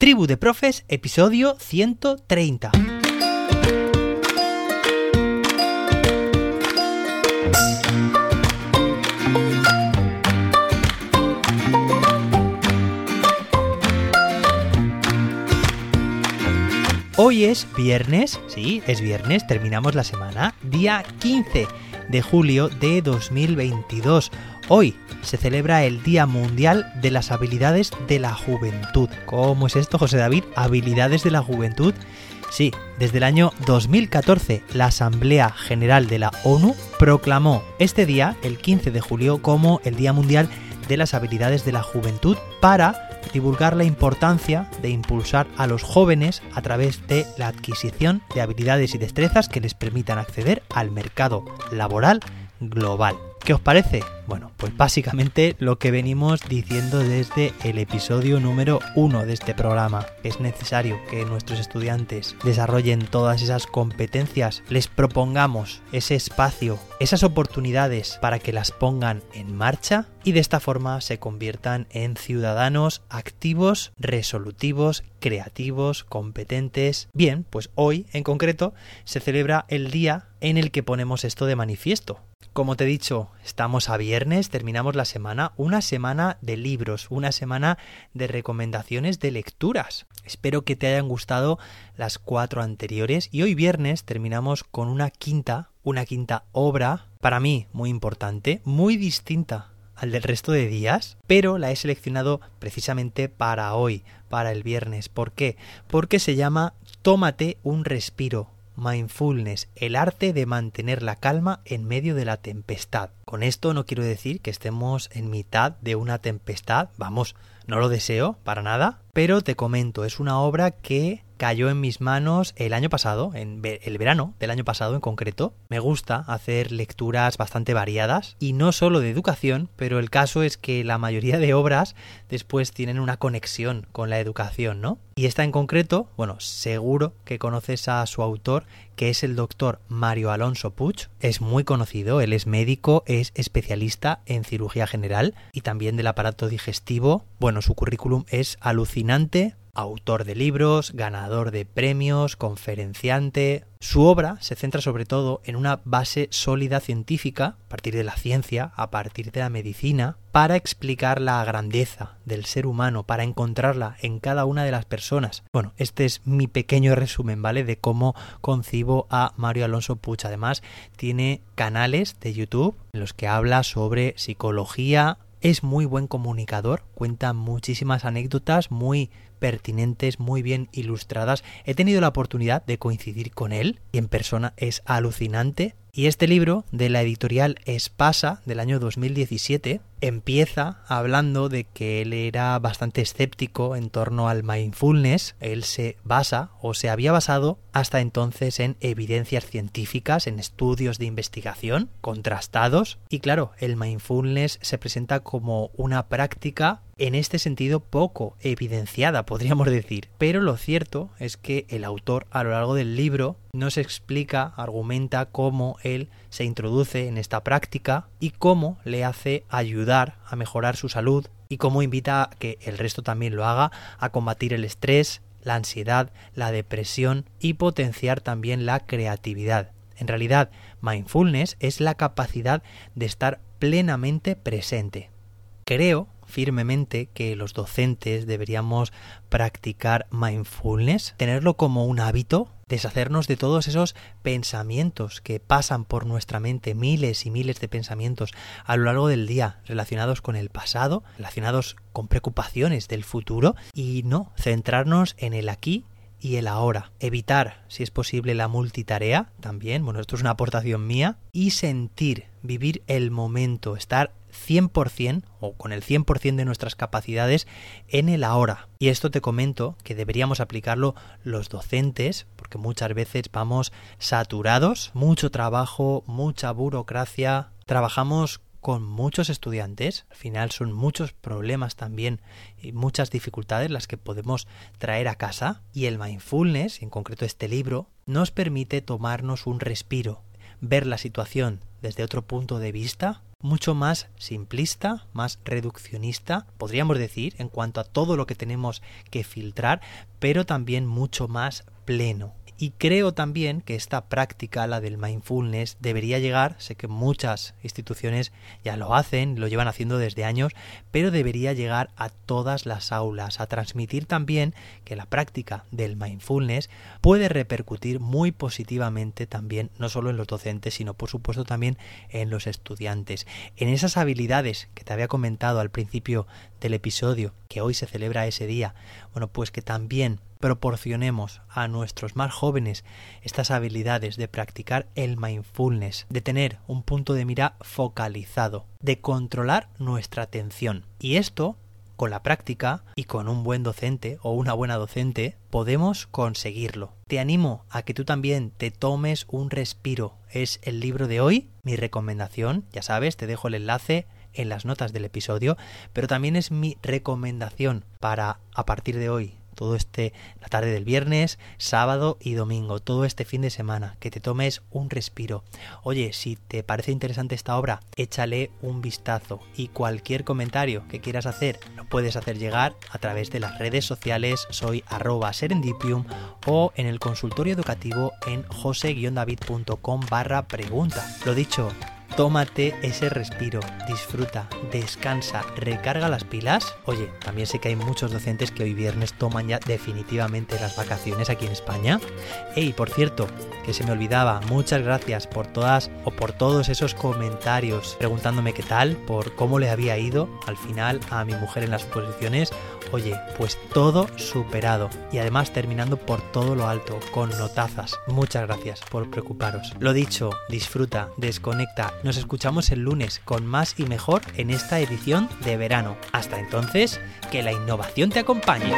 Tribu de Profes, episodio 130. Hoy es viernes, sí, es viernes, terminamos la semana, día 15 de julio de 2022. Hoy se celebra el Día Mundial de las Habilidades de la Juventud. ¿Cómo es esto, José David? ¿Habilidades de la Juventud? Sí, desde el año 2014 la Asamblea General de la ONU proclamó este día, el 15 de julio, como el Día Mundial de las Habilidades de la Juventud para divulgar la importancia de impulsar a los jóvenes a través de la adquisición de habilidades y destrezas que les permitan acceder al mercado laboral global. ¿Qué os parece? Bueno, pues básicamente lo que venimos diciendo desde el episodio número 1 de este programa. Es necesario que nuestros estudiantes desarrollen todas esas competencias, les propongamos ese espacio, esas oportunidades para que las pongan en marcha y de esta forma se conviertan en ciudadanos activos, resolutivos, creativos, competentes. Bien, pues hoy en concreto se celebra el día en el que ponemos esto de manifiesto. Como te he dicho, estamos a viernes, terminamos la semana, una semana de libros, una semana de recomendaciones de lecturas. Espero que te hayan gustado las cuatro anteriores y hoy viernes terminamos con una quinta, una quinta obra, para mí muy importante, muy distinta al del resto de días, pero la he seleccionado precisamente para hoy, para el viernes. ¿Por qué? Porque se llama Tómate un respiro mindfulness, el arte de mantener la calma en medio de la tempestad. Con esto no quiero decir que estemos en mitad de una tempestad, vamos, no lo deseo para nada, pero te comento, es una obra que cayó en mis manos el año pasado, en el verano del año pasado en concreto. Me gusta hacer lecturas bastante variadas y no solo de educación, pero el caso es que la mayoría de obras después tienen una conexión con la educación, ¿no? Y esta en concreto, bueno, seguro que conoces a su autor, que es el doctor Mario Alonso Puig. Es muy conocido, él es médico, es especialista en cirugía general y también del aparato digestivo. Bueno, su currículum es alucinante, autor de libros, ganador de premios, conferenciante. Su obra se centra sobre todo en una base sólida científica, a partir de la ciencia, a partir de la medicina, para explicar la grandeza del ser humano, para encontrarla en cada una de las personas. Bueno, este es mi pequeño resumen, ¿vale? De cómo concibo a Mario Alonso Puch. Además, tiene canales de YouTube en los que habla sobre psicología, es muy buen comunicador, cuenta muchísimas anécdotas muy pertinentes, muy bien ilustradas. He tenido la oportunidad de coincidir con él y en persona es alucinante. Y este libro de la editorial Espasa del año 2017 empieza hablando de que él era bastante escéptico en torno al mindfulness. Él se basa o se había basado hasta entonces en evidencias científicas, en estudios de investigación contrastados. Y claro, el mindfulness se presenta como una práctica en este sentido poco evidenciada, podríamos decir. Pero lo cierto es que el autor a lo largo del libro nos explica, argumenta cómo él se introduce en esta práctica y cómo le hace ayudar a mejorar su salud y cómo invita a que el resto también lo haga a combatir el estrés, la ansiedad, la depresión y potenciar también la creatividad. En realidad, mindfulness es la capacidad de estar plenamente presente. Creo firmemente que los docentes deberíamos practicar mindfulness, tenerlo como un hábito, deshacernos de todos esos pensamientos que pasan por nuestra mente, miles y miles de pensamientos a lo largo del día relacionados con el pasado, relacionados con preocupaciones del futuro y no centrarnos en el aquí y el ahora. Evitar, si es posible, la multitarea también, bueno, esto es una aportación mía, y sentir, vivir el momento, estar 100% o con el 100% de nuestras capacidades en el ahora. Y esto te comento que deberíamos aplicarlo los docentes porque muchas veces vamos saturados, mucho trabajo, mucha burocracia, trabajamos con muchos estudiantes, al final son muchos problemas también y muchas dificultades las que podemos traer a casa. Y el mindfulness, en concreto este libro, nos permite tomarnos un respiro, ver la situación desde otro punto de vista mucho más simplista, más reduccionista, podríamos decir, en cuanto a todo lo que tenemos que filtrar, pero también mucho más pleno. Y creo también que esta práctica, la del mindfulness, debería llegar, sé que muchas instituciones ya lo hacen, lo llevan haciendo desde años, pero debería llegar a todas las aulas, a transmitir también que la práctica del mindfulness puede repercutir muy positivamente también, no solo en los docentes, sino por supuesto también en los estudiantes. En esas habilidades que te había comentado al principio del episodio, que hoy se celebra ese día, bueno, pues que también proporcionemos a nuestros más jóvenes estas habilidades de practicar el mindfulness, de tener un punto de mira focalizado, de controlar nuestra atención. Y esto, con la práctica y con un buen docente o una buena docente, podemos conseguirlo. Te animo a que tú también te tomes un respiro. Es el libro de hoy, mi recomendación, ya sabes, te dejo el enlace en las notas del episodio, pero también es mi recomendación para a partir de hoy todo este la tarde del viernes, sábado y domingo, todo este fin de semana, que te tomes un respiro. Oye, si te parece interesante esta obra, échale un vistazo y cualquier comentario que quieras hacer lo puedes hacer llegar a través de las redes sociales, soy arroba serendipium o en el consultorio educativo en jose-david.com barra pregunta. Lo dicho, tómate ese respiro, disfruta, descansa, recarga las pilas. Oye, también sé que hay muchos docentes que hoy viernes toman ya definitivamente las vacaciones aquí en España. Ey, por cierto, que se me olvidaba, muchas gracias por todas o por todos esos comentarios preguntándome qué tal, por cómo le había ido al final a mi mujer en las exposiciones. Oye, pues todo superado y además terminando por todo lo alto, con notazas. Muchas gracias por preocuparos. Lo dicho, disfruta, desconecta, nos escuchamos el lunes con más y mejor en esta edición de verano. Hasta entonces, que la innovación te acompañe.